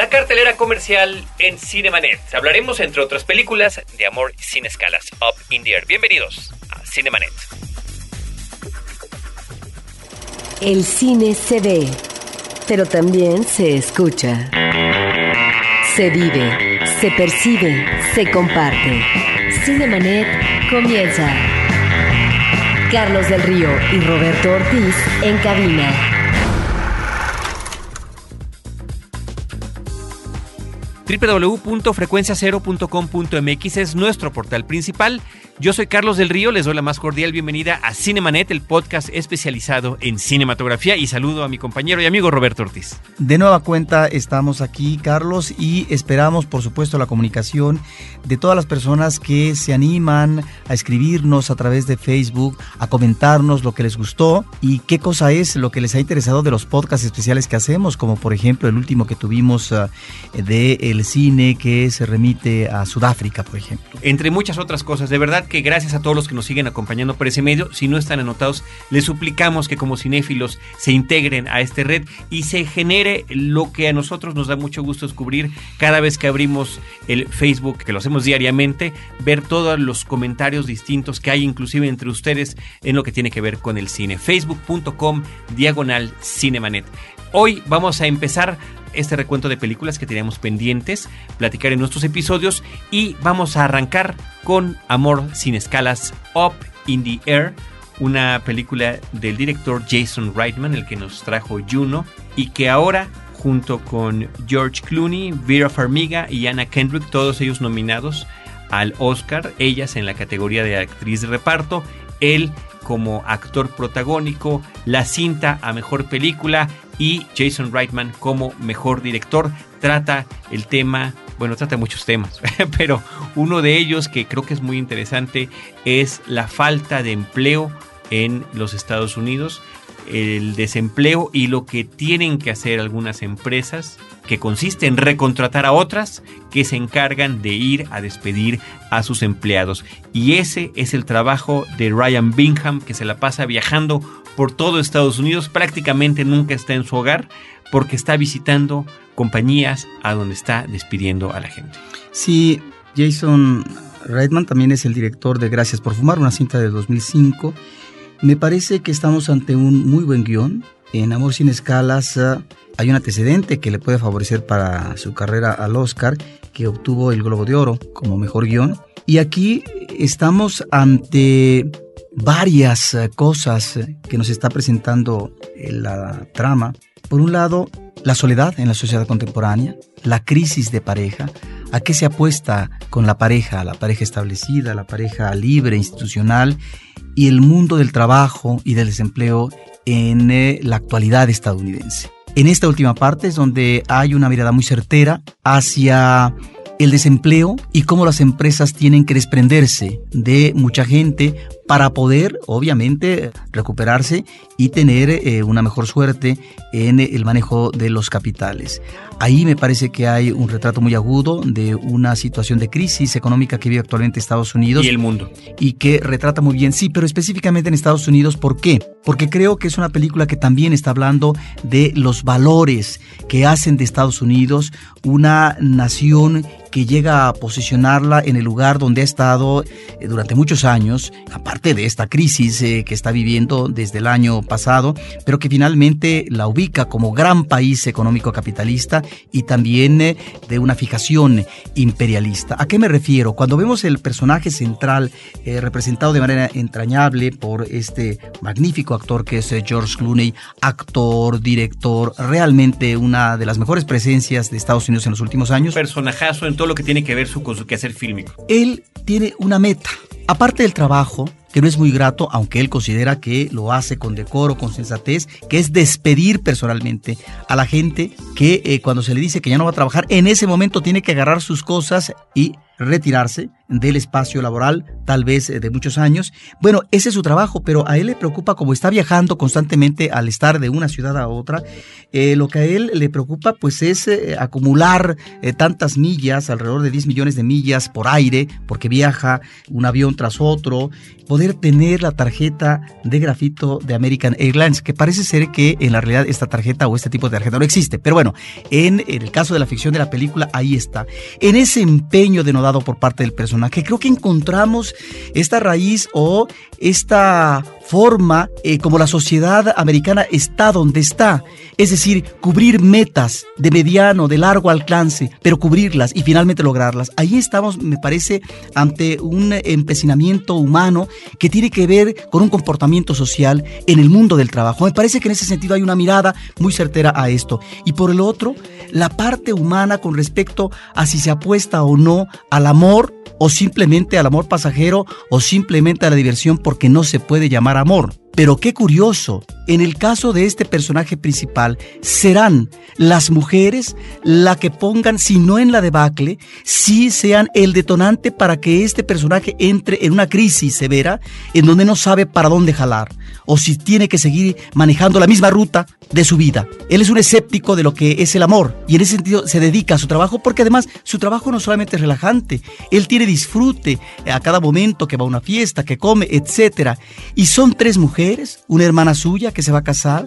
la cartelera comercial en Cinemanet. Hablaremos, entre otras películas, de Amor sin escalas, Up in the Air. Bienvenidos a Cinemanet. El cine se ve, pero también se escucha. Se vive, se percibe, se comparte. Cinemanet comienza. Carlos del Río y Roberto Ortiz en cabina. www.frecuenciacero.com.mx es nuestro portal principal. Yo soy Carlos del Río, les doy la más cordial bienvenida a Cinemanet, el podcast especializado en cinematografía y saludo a mi compañero y amigo Roberto Ortiz. De nueva cuenta estamos aquí, Carlos, y esperamos, por supuesto, la comunicación de todas las personas que se animan a escribirnos a través de Facebook, a comentarnos lo que les gustó y qué cosa es lo que les ha interesado de los podcasts especiales que hacemos, como por ejemplo el último que tuvimos uh, de el cine que se remite a Sudáfrica, por ejemplo. Entre muchas otras cosas, de verdad que gracias a todos los que nos siguen acompañando por ese medio. Si no están anotados, les suplicamos que como cinéfilos se integren a esta red y se genere lo que a nosotros nos da mucho gusto descubrir cada vez que abrimos el Facebook, que lo hacemos diariamente, ver todos los comentarios distintos que hay inclusive entre ustedes en lo que tiene que ver con el cine. Facebook.com diagonal Cinemanet. Hoy vamos a empezar este recuento de películas que teníamos pendientes, platicar en nuestros episodios y vamos a arrancar con Amor sin escalas, Up in the Air, una película del director Jason Reitman, el que nos trajo Juno, y que ahora junto con George Clooney, Vera Farmiga y Anna Kendrick, todos ellos nominados al Oscar, ellas en la categoría de actriz de reparto, él como actor protagónico, la cinta a mejor película y Jason Reitman como mejor director. Trata el tema, bueno, trata muchos temas, pero uno de ellos que creo que es muy interesante es la falta de empleo en los Estados Unidos, el desempleo y lo que tienen que hacer algunas empresas que consiste en recontratar a otras que se encargan de ir a despedir a sus empleados. Y ese es el trabajo de Ryan Bingham, que se la pasa viajando por todo Estados Unidos, prácticamente nunca está en su hogar porque está visitando compañías a donde está despidiendo a la gente. Sí, Jason Reitman también es el director de Gracias por Fumar, una cinta de 2005. Me parece que estamos ante un muy buen guion. En Amor sin escalas hay un antecedente que le puede favorecer para su carrera al Oscar, que obtuvo el Globo de Oro como mejor guion. Y aquí estamos ante varias eh, cosas que nos está presentando eh, la trama. Por un lado, la soledad en la sociedad contemporánea, la crisis de pareja, a qué se apuesta con la pareja, la pareja establecida, la pareja libre, institucional, y el mundo del trabajo y del desempleo en eh, la actualidad estadounidense. En esta última parte es donde hay una mirada muy certera hacia el desempleo y cómo las empresas tienen que desprenderse de mucha gente para poder, obviamente, recuperarse y tener eh, una mejor suerte en el manejo de los capitales. Ahí me parece que hay un retrato muy agudo de una situación de crisis económica que vive actualmente Estados Unidos. Y el mundo. Y que retrata muy bien, sí, pero específicamente en Estados Unidos, ¿por qué? Porque creo que es una película que también está hablando de los valores que hacen de Estados Unidos una nación que llega a posicionarla en el lugar donde ha estado eh, durante muchos años, aparte de esta crisis eh, que está viviendo desde el año pasado, pero que finalmente la ubica como gran país económico capitalista y también eh, de una fijación imperialista. ¿A qué me refiero? Cuando vemos el personaje central representado de manera entrañable por este magnífico actor que es George Clooney, actor, director, realmente una de las mejores presencias de Estados Unidos en los últimos años. Personajazo en todo lo que tiene que ver su, con su quehacer fílmico. Él tiene una meta. Aparte del trabajo, que no es muy grato, aunque él considera que lo hace con decoro, con sensatez, que es despedir personalmente a la gente que eh, cuando se le dice que ya no va a trabajar, en ese momento tiene que agarrar sus cosas y retirarse del espacio laboral, tal vez eh, de muchos años. Bueno, ese es su trabajo, pero a él le preocupa, como está viajando constantemente al estar de una ciudad a otra, eh, lo que a él le preocupa pues es eh, acumular tantas millas, alrededor de 10 millones de millas por aire, porque viaja un avión tras otro, poder tener la tarjeta de grafito de American Airlines, que parece ser que en la realidad esta tarjeta o este tipo de tarjeta no existe. Pero bueno, en, el caso de la ficción de la película, ahí está. En ese empeño denodado por parte del personaje, creo que encontramos esta raíz o esta forma eh, como la sociedad americana está donde está. Es decir, cubrir metas de mediano, de largo alcance, pero cubrirlas y finalmente lograrlas. Ahí estamos, me parece, ante un empecinamiento humano que tiene que ver con un comportamiento social en el mundo del trabajo. Me parece que en ese sentido hay una mirada muy certera a esto. Y por el otro, la parte humana con respecto a si se apuesta o no al amor o simplemente al amor pasajero o simplemente a la diversión porque no se puede llamar amor. Pero qué curioso, en el caso de este personaje principal, serán las mujeres la que pongan, si no en la debacle, si sean el detonante para que este personaje entre en una crisis severa en donde no sabe para dónde jalar o si tiene que seguir manejando la misma ruta de su vida. Él es un escéptico de lo que es el amor y en ese sentido se dedica a su trabajo porque además su trabajo no solamente es relajante, él tiene disfrute a cada momento que va a una fiesta, que come, etc. Y son tres mujeres, una hermana suya que se va a casar,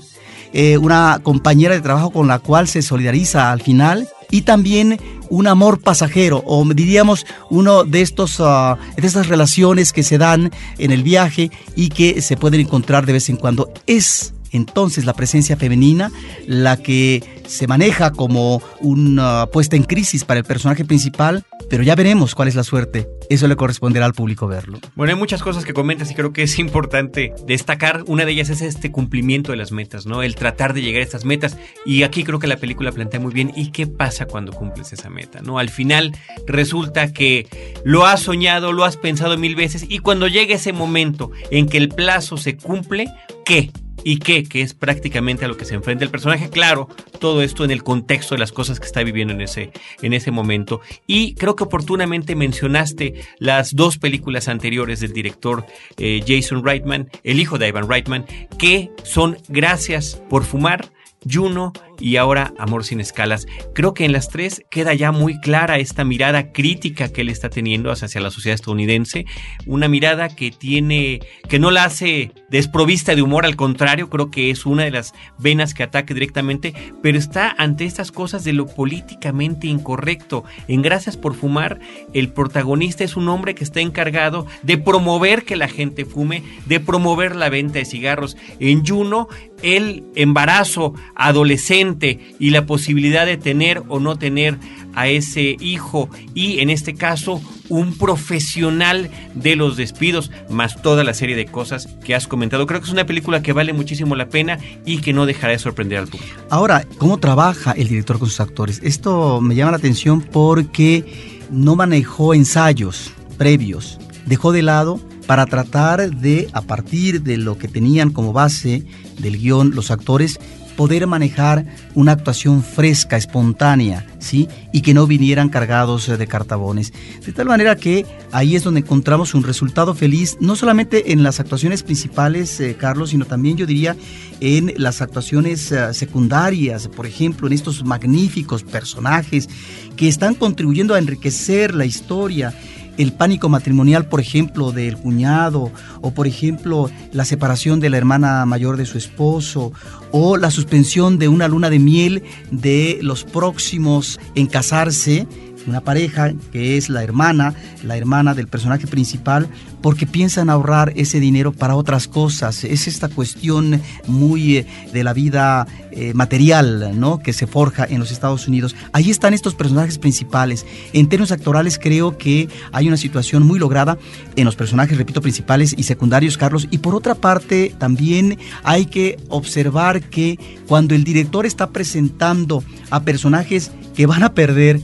eh, una compañera de trabajo con la cual se solidariza al final y también un amor pasajero o diríamos uno de estos ah, de estas relaciones que se dan en el viaje y que se pueden encontrar de vez en cuando. Es entonces la presencia femenina la que se maneja como una puesta en crisis para el personaje principal, pero ya veremos cuál es la suerte. Eso le corresponderá al público verlo. Bueno, hay muchas cosas que comentas y creo que es importante destacar. Una de ellas es este cumplimiento de las metas, ¿no? El tratar de llegar a estas metas. Y aquí creo que la película plantea muy bien. ¿Y qué pasa cuando cumples esa meta, ¿no? Al final resulta que lo has soñado, lo has pensado mil veces y cuando llega ese momento en que el plazo se cumple, ¿qué? Y qué, que es prácticamente a lo que se enfrenta el personaje. Claro, todo esto en el contexto de las cosas que está viviendo en ese, en ese momento. Y creo que oportunamente mencionaste las dos películas anteriores del director eh, Jason Reitman, el hijo de Ivan Reitman, que son Gracias por fumar Juno y ahora Amor sin escalas. Creo que en las tres queda ya muy clara esta mirada crítica que él está teniendo hacia la sociedad estadounidense, una mirada que tiene que no la hace desprovista de humor, al contrario, creo que es una de las venas que ataque directamente, pero está ante estas cosas de lo políticamente incorrecto. En Gracias por fumar, el protagonista es un hombre que está encargado de promover que la gente fume, de promover la venta de cigarros. En Juno, el embarazo adolescente y la posibilidad de tener o no tener a ese hijo y en este caso un profesional de los despidos, más toda la serie de cosas que has comentado. Creo que es una película que vale muchísimo la pena y que no dejará de sorprender al público. Ahora, ¿cómo trabaja el director con sus actores? Esto me llama la atención porque no manejó ensayos previos, dejó de lado para tratar de, a partir de lo que tenían como base del guion los actores, poder manejar una actuación fresca, espontánea, ¿sí? Y que no vinieran cargados de cartabones. De tal manera que ahí es donde encontramos un resultado feliz, no solamente en las actuaciones principales, eh, Carlos, sino también yo diría en las actuaciones eh, secundarias, por ejemplo, en estos magníficos personajes que están contribuyendo a enriquecer la historia el pánico matrimonial, por ejemplo, del cuñado, o por ejemplo, la separación de la hermana mayor de su esposo, o la suspensión de una luna de miel de los próximos en casarse, una pareja que es la hermana, la hermana del personaje principal, porque piensan ahorrar ese dinero para otras cosas. Es esta cuestión muy eh, de la vida eh, material, ¿no? Que se forja en los Estados Unidos. Ahí están estos personajes principales. En términos actorales creo que hay una situación muy lograda en los personajes, repito, principales y secundarios, Carlos. Y por otra parte, también hay que observar que cuando el director está presentando a personajes que van a perder,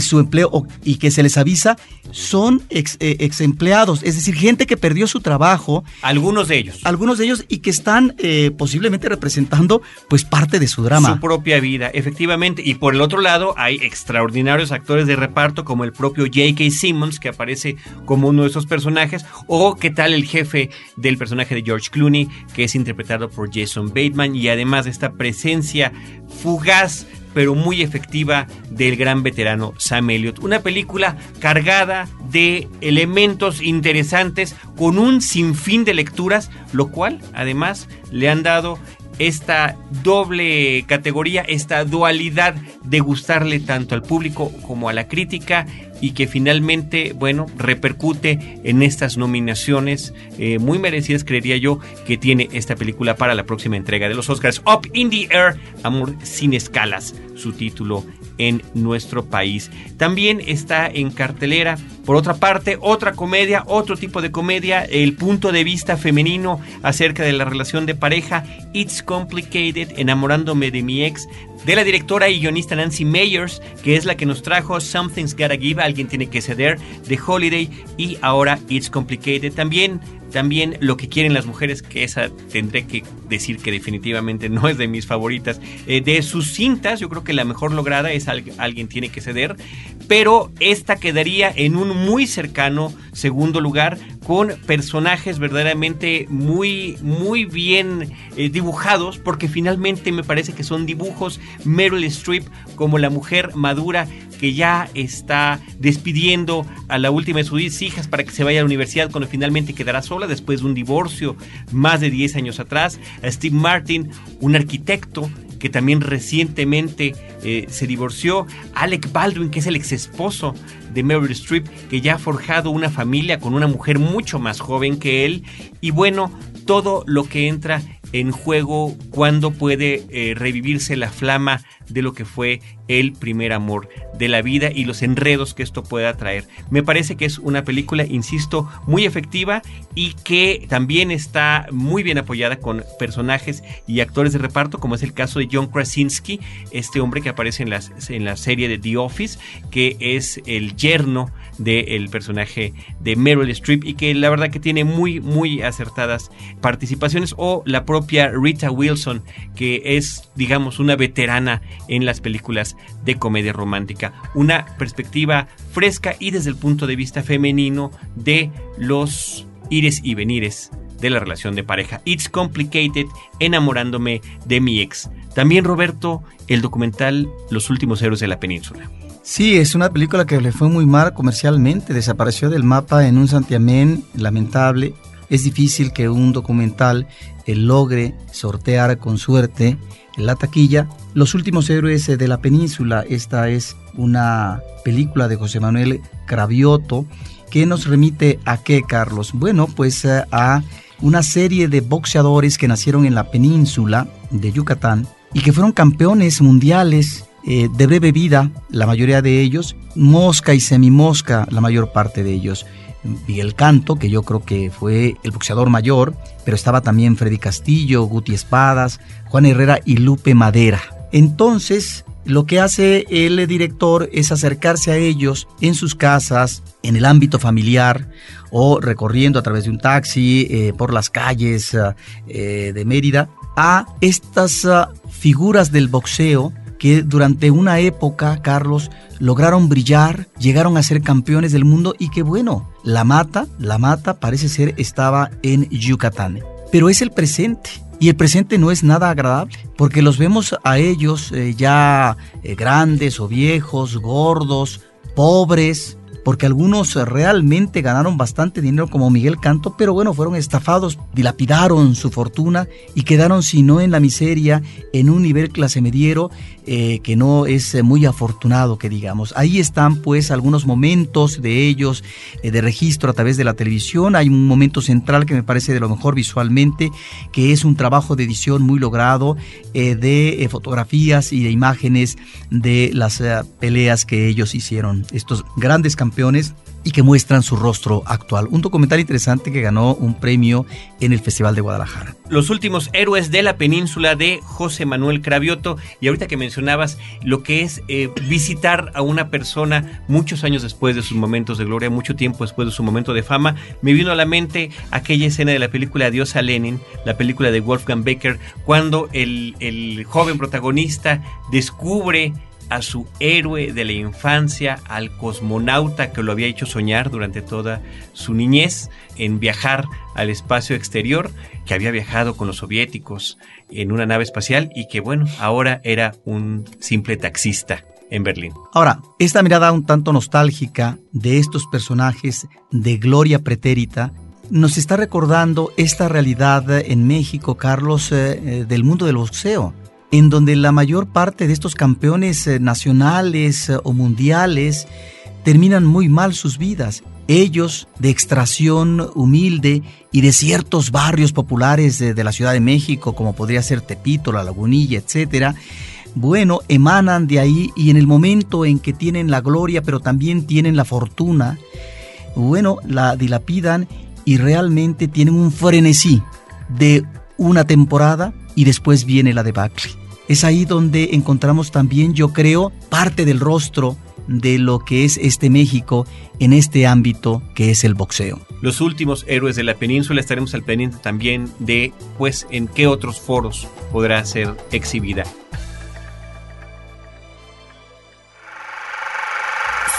su empleo y que se les avisa son ex, eh, empleados, es decir, gente que perdió su trabajo. Algunos de ellos. Algunos de ellos y que están eh, posiblemente representando pues parte de su drama. Su propia vida, efectivamente. Y por el otro lado hay extraordinarios actores de reparto como el propio J.K. Simmons que aparece como uno de esos personajes o qué tal el jefe del personaje de George Clooney que es interpretado por Jason Bateman y además de esta presencia fugaz pero muy efectiva del gran veterano Sam Elliott. Una película cargada de elementos interesantes con un sinfín de lecturas, lo cual además le han dado esta doble categoría, esta dualidad de gustarle tanto al público como a la crítica y que finalmente, bueno, repercute en estas nominaciones eh, muy merecidas, creería yo, que tiene esta película para la próxima entrega de los Oscars. Up in the Air, Amor sin escalas, su título en nuestro país. También está en cartelera, por otra parte, otra comedia, otro tipo de comedia, el punto de vista femenino acerca de la relación de pareja, It's Complicated, enamorándome de mi ex, de la directora y guionista Nancy Meyers, que es la que nos trajo Something's Gotta Give, alguien tiene que ceder, The Holiday y ahora It's Complicated. También también lo que quieren las mujeres, que esa tendré que decir que definitivamente no es de mis favoritas. Eh, de sus cintas, yo creo que la mejor lograda es Alguien tiene que ceder, pero esta quedaría en un muy cercano segundo lugar con personajes verdaderamente muy, muy bien eh, dibujados, porque finalmente me parece que son dibujos Meryl Streep como la mujer madura que ya está despidiendo a la última de sus hijas para que se vaya a la universidad cuando finalmente quedará sola después de un divorcio más de 10 años atrás. A Steve Martin, un arquitecto que también recientemente eh, se divorció. Alec Baldwin, que es el ex esposo de Meryl Streep, que ya ha forjado una familia con una mujer mucho más joven que él. Y bueno, todo lo que entra en juego cuando puede eh, revivirse la flama de lo que fue el primer amor de la vida y los enredos que esto pueda traer. Me parece que es una película, insisto, muy efectiva y que también está muy bien apoyada con personajes y actores de reparto, como es el caso de John Krasinski, este hombre que aparece en la, en la serie de The Office, que es el yerno del personaje de Meryl Streep y que la verdad que tiene muy, muy acertadas participaciones, o la propia Rita Wilson, que es, digamos, una veterana en las películas de comedia romántica. Una perspectiva fresca y desde el punto de vista femenino de los ires y venires de la relación de pareja. It's Complicated, enamorándome de mi ex. También Roberto, el documental Los últimos héroes de la península. Sí, es una película que le fue muy mal comercialmente, desapareció del mapa en un santiamén lamentable. Es difícil que un documental eh, logre sortear con suerte la taquilla. Los últimos héroes de la península, esta es una película de José Manuel Cravioto que nos remite a qué, Carlos? Bueno, pues eh, a una serie de boxeadores que nacieron en la península de Yucatán y que fueron campeones mundiales eh, de breve vida, la mayoría de ellos, mosca y semimosca, la mayor parte de ellos. Miguel Canto, que yo creo que fue el boxeador mayor, pero estaba también Freddy Castillo, Guti Espadas, Juan Herrera y Lupe Madera. Entonces, lo que hace el director es acercarse a ellos en sus casas, en el ámbito familiar o recorriendo a través de un taxi eh, por las calles eh, de Mérida a estas ah, figuras del boxeo que durante una época, Carlos, lograron brillar, llegaron a ser campeones del mundo y que bueno, la mata, la mata parece ser estaba en Yucatán. Pero es el presente. Y el presente no es nada agradable, porque los vemos a ellos eh, ya eh, grandes o viejos, gordos, pobres, porque algunos realmente ganaron bastante dinero como Miguel Canto, pero bueno, fueron estafados, dilapidaron su fortuna y quedaron, si no en la miseria, en un nivel clase mediero eh, que no es eh, muy afortunado, que digamos. Ahí están pues algunos momentos de ellos eh, de registro a través de la televisión. Hay un momento central que me parece de lo mejor visualmente, que es un trabajo de edición muy logrado de fotografías y de imágenes de las peleas que ellos hicieron. Estos grandes campeones y que muestran su rostro actual. Un documental interesante que ganó un premio en el Festival de Guadalajara. Los últimos héroes de la península de José Manuel Cravioto. Y ahorita que mencionabas lo que es eh, visitar a una persona muchos años después de sus momentos de gloria, mucho tiempo después de su momento de fama, me vino a la mente aquella escena de la película Adiós a Lenin, la película de Wolfgang Becker, cuando el, el joven protagonista descubre a su héroe de la infancia, al cosmonauta que lo había hecho soñar durante toda su niñez en viajar al espacio exterior, que había viajado con los soviéticos en una nave espacial y que bueno, ahora era un simple taxista en Berlín. Ahora, esta mirada un tanto nostálgica de estos personajes de gloria pretérita nos está recordando esta realidad en México, Carlos, eh, eh, del mundo del boxeo en donde la mayor parte de estos campeones eh, nacionales eh, o mundiales terminan muy mal sus vidas. Ellos, de extracción humilde y de ciertos barrios populares de, la Ciudad de México, como podría ser Tepito, La Lagunilla, etc., bueno, emanan de ahí y en el momento en que tienen la gloria, pero también tienen la fortuna, bueno, la dilapidan y realmente tienen un frenesí de una temporada y después viene la debacle. Es ahí donde encontramos también, yo creo, parte del rostro de lo que es este México en este ámbito que es el boxeo. Los últimos héroes de la península estaremos al pendiente también de pues en qué otros foros podrá ser exhibida.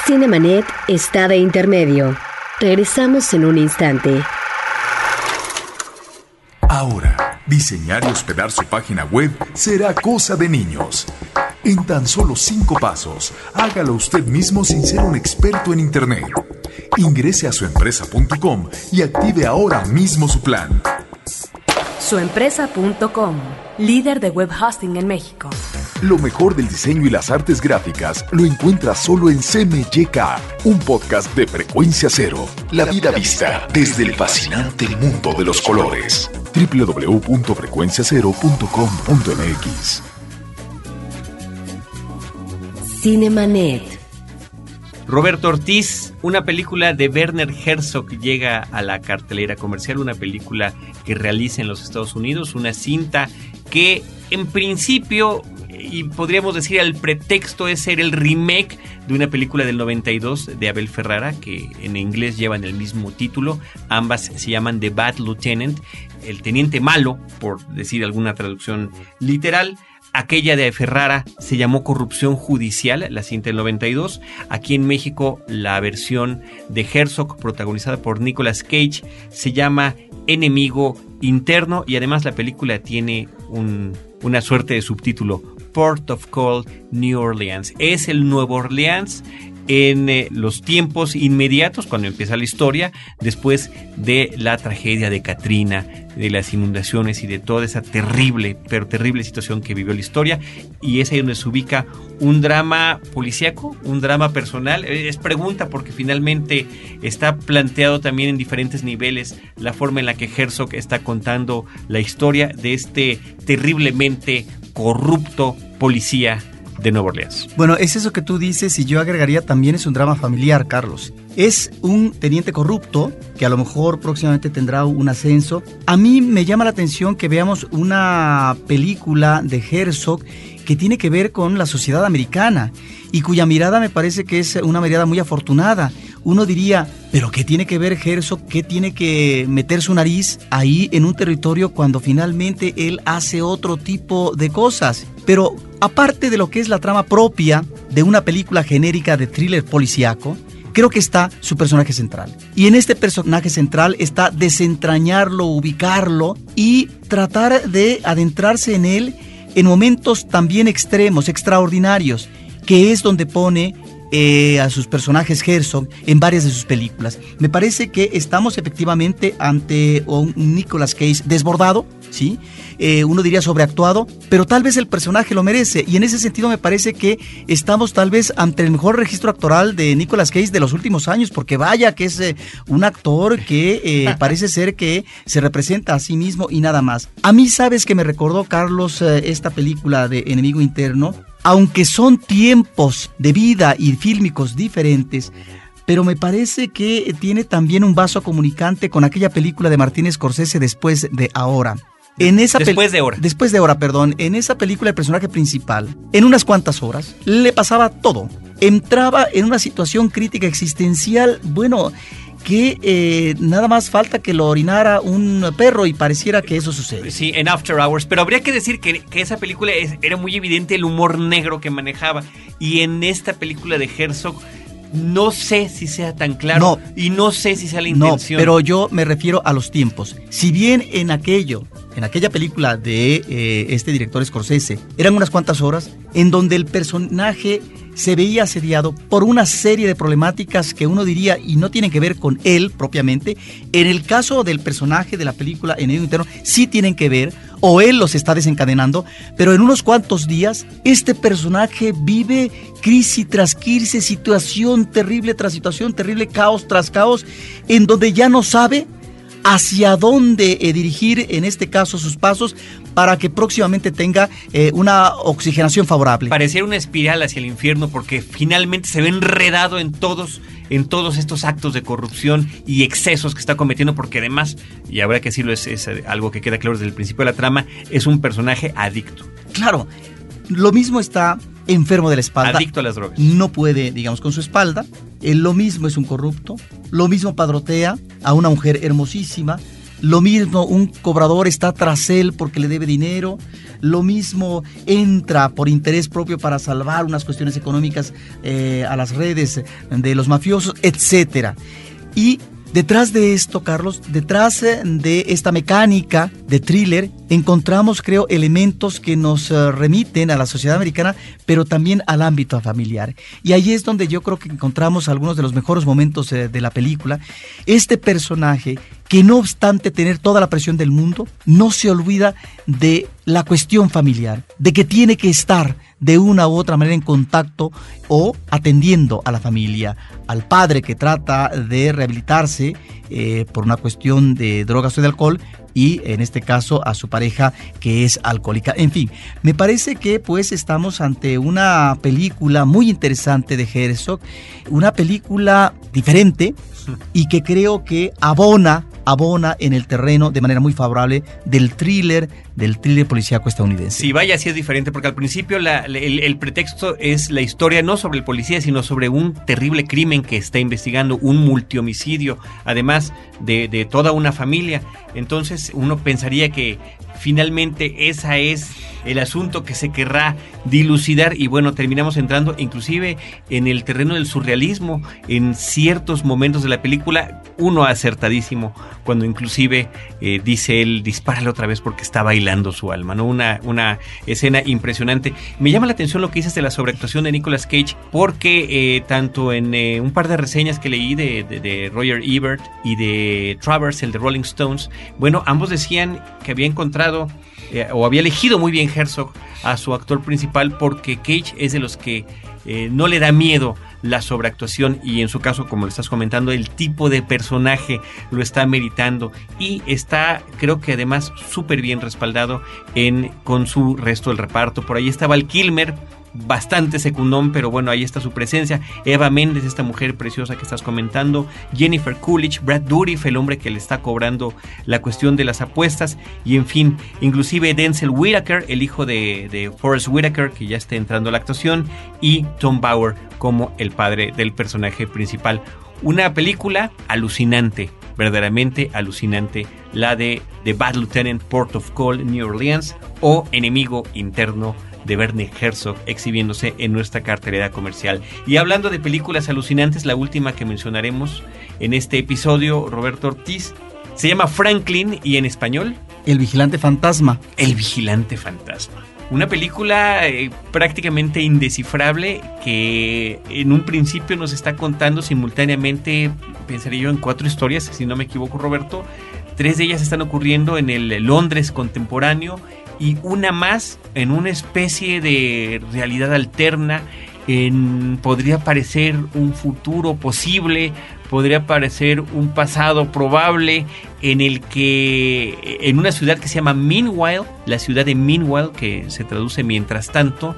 Cinemanet está de intermedio. Regresamos en un instante. Ahora Diseñar y hospedar su página web será cosa de niños. En tan solo cinco pasos, hágalo usted mismo sin ser un experto en Internet. Ingrese a suempresa.com y active ahora mismo su plan. Suempresa.com, líder de web hosting en México. Lo mejor del diseño y las artes gráficas lo encuentra solo en CMYK, un podcast de frecuencia cero. La vida vista desde el fascinante mundo de los colores. www.frecuenciacero.com.mx Cinemanet. Roberto Ortiz, una película de Werner Herzog llega a la cartelera comercial, una película que realiza en los Estados Unidos, una cinta que en principio y podríamos decir el pretexto es ser el remake de una película del 92 de Abel Ferrara que en inglés llevan el mismo título, ambas se llaman The Bad Lieutenant, el teniente malo, por decir alguna traducción literal. Aquella de Ferrara se llamó Corrupción Judicial, la cinta del 92. Aquí en México la versión de Herzog, protagonizada por Nicolas Cage, se llama Enemigo Interno y además la película tiene una suerte de subtítulo, Port of Call New Orleans. Es el Nuevo Orleans en eh, los tiempos inmediatos, cuando empieza la historia, después de la tragedia de Katrina, de las inundaciones y de toda esa terrible, pero terrible situación que vivió la historia. Y es ahí donde se ubica un drama policíaco, un drama personal. Eh, es pregunta porque finalmente está planteado también en diferentes niveles la forma en la que Herzog está contando la historia de este terriblemente corrupto policía de Nueva Orleans. Bueno, es eso que tú dices y yo agregaría también es un drama familiar, Carlos. Es un teniente corrupto que a lo mejor próximamente tendrá un ascenso. A mí me llama la atención que veamos una película de Herzog que tiene que ver con la sociedad americana y cuya mirada me parece que es una mirada muy afortunada. Uno diría, pero ¿qué tiene que ver Herzog? ¿Qué tiene que meter su nariz ahí en un territorio cuando finalmente él hace otro tipo de cosas? Pero aparte de lo que es la trama propia de una película genérica de thriller policíaco, creo que está su personaje central. Y en este personaje central está desentrañarlo, ubicarlo y tratar de adentrarse en él en momentos también extremos, extraordinarios, que es donde pone eh, a sus personajes Herzog en varias de sus películas. Me parece que estamos efectivamente ante un Nicolas Cage desbordado, ¿sí? Eh, uno diría sobreactuado, pero tal vez el personaje lo merece. Y en ese sentido me parece que estamos tal vez ante el mejor registro actoral de Nicolas Cage de los últimos años, porque vaya que es eh, un actor que parece ser que se representa a sí mismo y nada más. A mí sabes que me recordó, Carlos, esta película de Enemigo Interno, aunque son tiempos de vida y fílmicos diferentes, pero me parece que tiene también un vaso comunicante con aquella película de Martínez Scorsese después de ahora. En esa después de hora. Después de hora, perdón. En esa película el personaje principal, en unas cuantas horas, le pasaba todo. Entraba en una situación crítica existencial, bueno, que eh, nada más falta que lo orinara un perro y pareciera que eso sucede. Sí, en After Hours, pero habría que decir que, que esa película era muy evidente el humor negro que manejaba y en esta película de Herzog no sé si sea tan claro y no sé si sea la intención. No, pero yo me refiero a los tiempos. Si bien en aquello, en aquella película de eh, este director Scorsese, eran unas cuantas horas en donde el personaje se veía asediado por una serie de problemáticas que uno diría y no tienen que ver con él propiamente. En el caso del personaje de la película en el interno, sí tienen que ver, o él los está desencadenando, pero en unos cuantos días este personaje vive crisis tras crisis, situación terrible tras situación, terrible caos tras caos, en donde ya no sabe hacia dónde eh, dirigir en este caso sus pasos para que próximamente tenga eh, una oxigenación favorable. Pareciera una espiral hacia el infierno porque finalmente se ve enredado en todos en todos estos actos de corrupción y excesos que está cometiendo, porque además, y habrá que decirlo, es, es algo que queda claro desde el principio de la trama, es un personaje adicto. Claro, lo mismo está enfermo de la espalda. Adicto a las drogas. No puede, digamos, con su espalda. Lo mismo es un corrupto. Lo mismo padrotea a una mujer hermosísima. Lo mismo un cobrador está tras él porque le debe dinero. Lo mismo entra por interés propio para salvar unas cuestiones económicas eh, a las redes de los mafiosos, etcétera. Y Detrás de esto, Carlos, detrás eh, de esta mecánica de thriller, encontramos, creo, elementos que nos eh, remiten a la sociedad americana, pero también al ámbito familiar. Y ahí es donde yo creo que encontramos algunos de los mejores momentos eh, de la película. Este personaje que no obstante tener toda la presión del mundo, no se olvida de la cuestión familiar, de que tiene que estar de una u otra manera en contacto o atendiendo a la familia, al padre que trata de rehabilitarse eh, por una cuestión de drogas o de alcohol y en este caso a su pareja que es alcohólica. En fin, me parece que pues estamos ante una película muy interesante de Herzog, una película diferente y que creo que abona abona en el terreno de manera muy favorable del thriller, del thriller policíaco estadounidense. Sí, vaya, sí es diferente, porque al principio el, pretexto es la historia no sobre el policía, sino sobre un terrible crimen que está investigando, un multihomicidio, además de, de toda una familia. Entonces uno pensaría que finalmente esa es el asunto que se querrá dilucidar y bueno, terminamos entrando inclusive en el terreno del surrealismo en ciertos momentos de la película, uno acertadísimo cuando inclusive eh, dice él, dispárale otra vez porque está bailando su alma, ¿no? Una, una escena impresionante. Me llama la atención lo que dices de la sobreactuación de Nicolas Cage porque eh, tanto en eh, un par de reseñas que leí de, de Roger Ebert y de Travers, el de Rolling Stones, bueno, ambos decían que había encontrado eh, o había elegido muy bien Herzog a su actor principal porque Cage es de los que eh, no le da miedo la sobreactuación y en su caso, como le estás comentando, el tipo de personaje lo está meritando y está, creo que además, súper bien respaldado en, con su resto del reparto. Por ahí estaba el Kilmer, bastante secundón, pero bueno, ahí está su presencia. Eva Méndez, esta mujer preciosa que estás comentando. Jennifer Coolidge, Brad Dourif, el hombre que le está cobrando la cuestión de las apuestas. Y en fin, inclusive Denzel Whitaker, el hijo de, de Forrest Whitaker, que ya está entrando a la actuación. Y Tom Bauer como el padre del personaje principal. Una película alucinante, verdaderamente alucinante, la de The Bad Lieutenant Port of Call New Orleans o Enemigo Interno de Werner Herzog exhibiéndose en nuestra cartelera comercial. Y hablando de películas alucinantes, la última que mencionaremos en este episodio, Roberto Ortiz, se llama Franklin y en español... El vigilante fantasma. El vigilante fantasma. Una película eh, prácticamente indescifrable que en un principio nos está contando simultáneamente, pensaría yo, en cuatro historias, si no me equivoco Roberto. Tres de ellas están ocurriendo en el Londres contemporáneo y una más en una especie de realidad alterna, en, podría parecer un futuro posible, podría parecer un pasado probable en el que en una ciudad que se llama Meanwhile, la ciudad de Meanwhile que se traduce mientras tanto,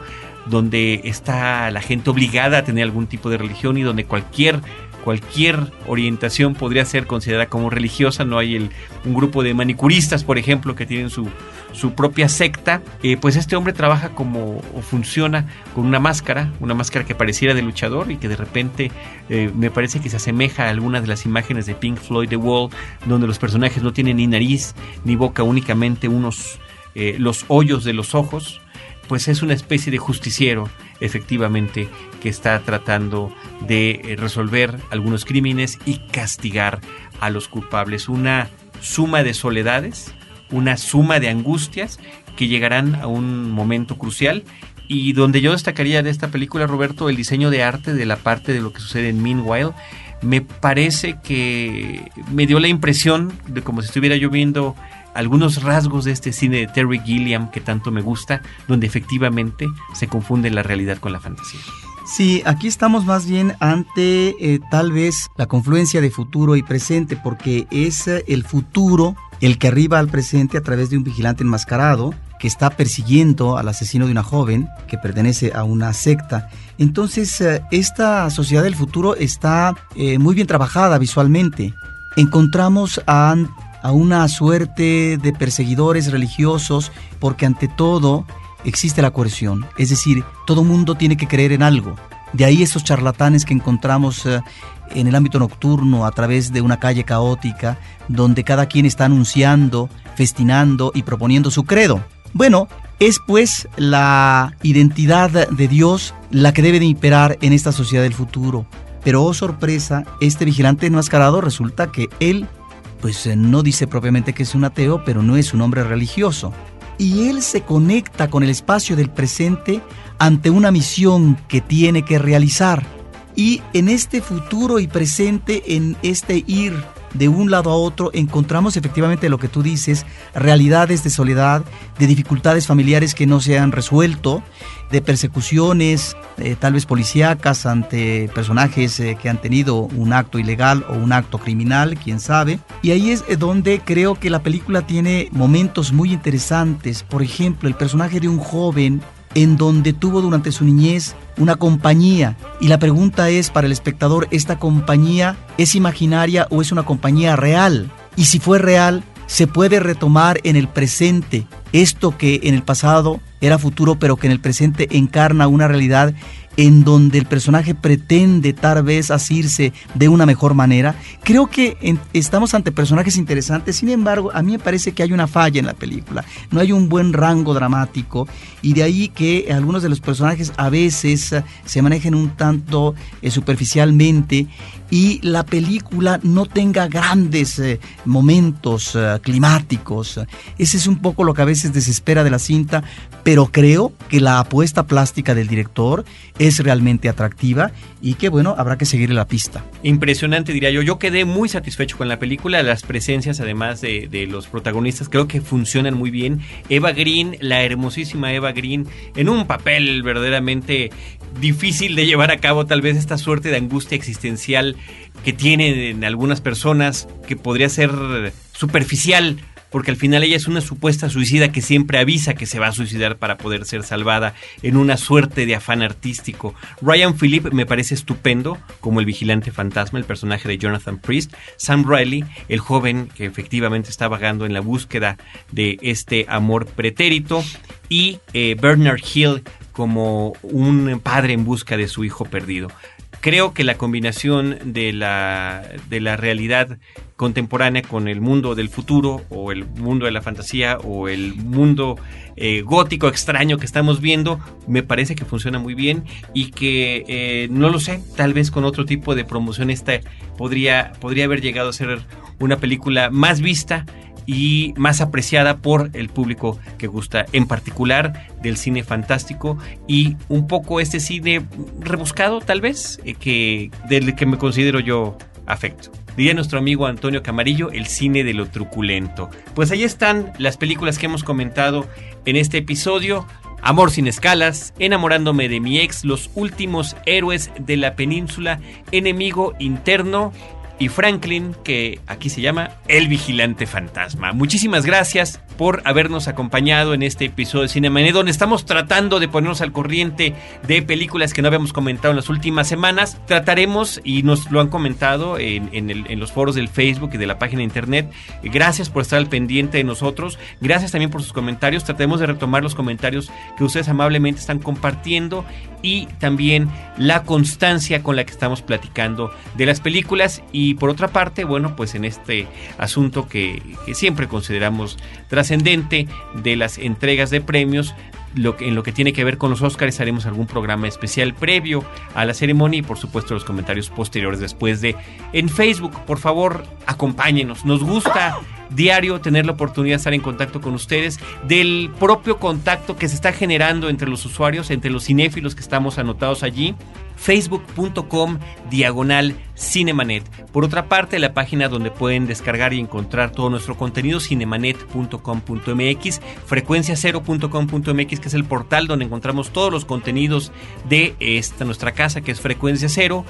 donde está la gente obligada a tener algún tipo de religión y donde cualquier cualquier orientación podría ser considerada como religiosa. No hay el, un grupo de manicuristas, por ejemplo, que tienen su, su propia secta. Eh, pues este hombre trabaja como o funciona con una máscara, una máscara que pareciera de luchador y que de repente eh, me parece que se asemeja a algunas de las imágenes de Pink Floyd The Wall, donde los personajes no tienen ni nariz ni boca, únicamente unos eh, los hoyos de los ojos. Pues es una especie de justiciero, efectivamente, que está tratando de resolver algunos crímenes y castigar a los culpables. Una suma de soledades, una suma de angustias que llegarán a un momento crucial y donde yo destacaría de esta película, Roberto, el diseño de arte de la parte de lo que sucede en Meanwhile, me parece que me dio la impresión de como si estuviera yo viendo algunos rasgos de este cine de Terry Gilliam que tanto me gusta, donde efectivamente se confunde la realidad con la fantasía. Sí, aquí estamos más bien ante eh, tal vez la confluencia de futuro y presente, porque es eh, el futuro el que arriba al presente a través de un vigilante enmascarado que está persiguiendo al asesino de una joven que pertenece a una secta. Entonces, eh, esta sociedad del futuro está muy bien trabajada visualmente. Encontramos a, a una suerte de perseguidores religiosos porque ante todo existe la coerción, es decir, todo mundo tiene que creer en algo. De ahí esos charlatanes que encontramos eh, en el ámbito nocturno a través de una calle caótica, donde cada quien está anunciando, festinando y proponiendo su credo. Bueno, es pues la identidad de Dios la que debe de imperar en esta sociedad del futuro. Pero, oh sorpresa, este vigilante enmascarado resulta que él, pues eh, no dice propiamente que es un ateo, pero no es un hombre religioso y él se conecta con el espacio del presente ante una misión que tiene que realizar. Y en este futuro y presente, en este ir de un lado a otro, encontramos efectivamente lo que tú dices, realidades de soledad, de dificultades familiares que no se han resuelto, de persecuciones, eh, tal vez policíacas ante personajes eh, que han tenido un acto ilegal o un acto criminal, quién sabe. Y ahí es eh, donde creo que la película tiene momentos muy interesantes. Por ejemplo, el personaje de un joven en donde tuvo durante su niñez una compañía. Y la pregunta es para el espectador, ¿esta compañía es imaginaria o es una compañía real? Y si fue real, se puede retomar en el presente esto que en el pasado era futuro, pero que en el presente encarna una realidad en donde el personaje pretende tal vez asirse de una mejor manera. Creo que estamos ante personajes interesantes, sin embargo, a mí me parece que hay una falla en la película. No hay un buen rango dramático y de ahí que algunos de los personajes a veces eh, se manejen un tanto eh, superficialmente y la película no tenga grandes eh, momentos climáticos. Ese es un poco lo que a veces desespera de la cinta, pero creo que la apuesta plástica del director es realmente atractiva y que bueno, habrá que seguir la pista. Impresionante diría yo, yo quedé muy satisfecho con la película, las presencias además de, de los protagonistas creo que funcionan muy bien. Eva Green, la hermosísima Eva Green, en un papel verdaderamente difícil de llevar a cabo, tal vez esta suerte de angustia existencial que tienen algunas personas, que podría ser superficial porque al final ella es una supuesta suicida que siempre avisa que se va a suicidar para poder ser salvada en una suerte de afán artístico. Ryan Phillip me parece estupendo como el vigilante fantasma, el personaje de Jonathan Priest. Sam Riley, el joven que efectivamente está vagando en la búsqueda de este amor pretérito. Y eh, Bernard Hill como un padre en busca de su hijo perdido creo que la combinación de la, de la realidad contemporánea con el mundo del futuro o el mundo de la fantasía o el mundo eh, gótico extraño que estamos viendo, me parece que funciona muy bien y que eh, no lo sé, tal vez con otro tipo de promoción esta podría, podría haber llegado a ser una película más vista y más apreciada por el público que gusta, en particular del cine fantástico y un poco este cine rebuscado tal vez, eh, que del que me considero yo afecto. Diría nuestro amigo Antonio Camarillo, el cine de lo truculento. Pues ahí están las películas que hemos comentado en este episodio. Amor sin escalas, Enamorándome de mi ex, Los últimos héroes de la península, Enemigo interno, y Franklin, que aquí se llama El Vigilante Fantasma. Muchísimas gracias por habernos acompañado en este episodio de Cinemanet, donde estamos tratando de ponernos al corriente de películas que no habíamos comentado en las últimas semanas. Trataremos, y nos lo han comentado en, los foros del Facebook y de la página de internet, gracias por estar al pendiente de nosotros, gracias también por sus comentarios, trataremos de retomar los comentarios que ustedes amablemente están compartiendo y también la constancia con la que estamos platicando de las películas. Y por otra parte, bueno, pues en este asunto que, siempre consideramos trascendente de las entregas de premios, en lo que tiene que ver con los Oscars haremos algún programa especial previo a la ceremonia y por supuesto los comentarios posteriores después de en Facebook. Por favor, acompáñenos. Nos gusta diario tener la oportunidad de estar en contacto con ustedes, del propio contacto que se está generando entre los usuarios, entre los cinéfilos que estamos anotados allí facebook.com diagonal cinemanet. Por otra parte, la página donde pueden descargar y encontrar todo nuestro contenido, cinemanet.com.mx, frecuencia0.com.mx, que es el portal donde encontramos todos los contenidos de esta nuestra casa, que es Frecuencia Cero.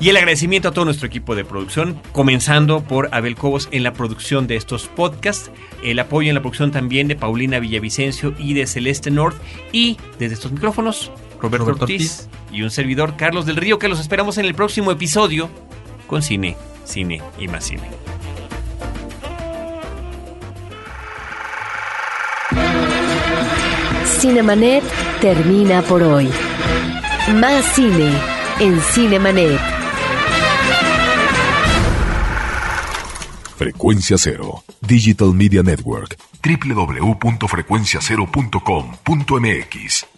Y el agradecimiento a todo nuestro equipo de producción, comenzando por Abel Cobos en la producción de estos podcasts, el apoyo en la producción también de Paulina Villavicencio y de Celeste North, y desde estos micrófonos, Roberto, Ortiz, y un servidor Carlos del Río que los esperamos en el próximo episodio con cine, cine y más cine. Cinemanet termina por hoy. Más cine en Cinemanet. Frecuencia Cero, Digital Media Network, www.frecuenciacero.com.mx.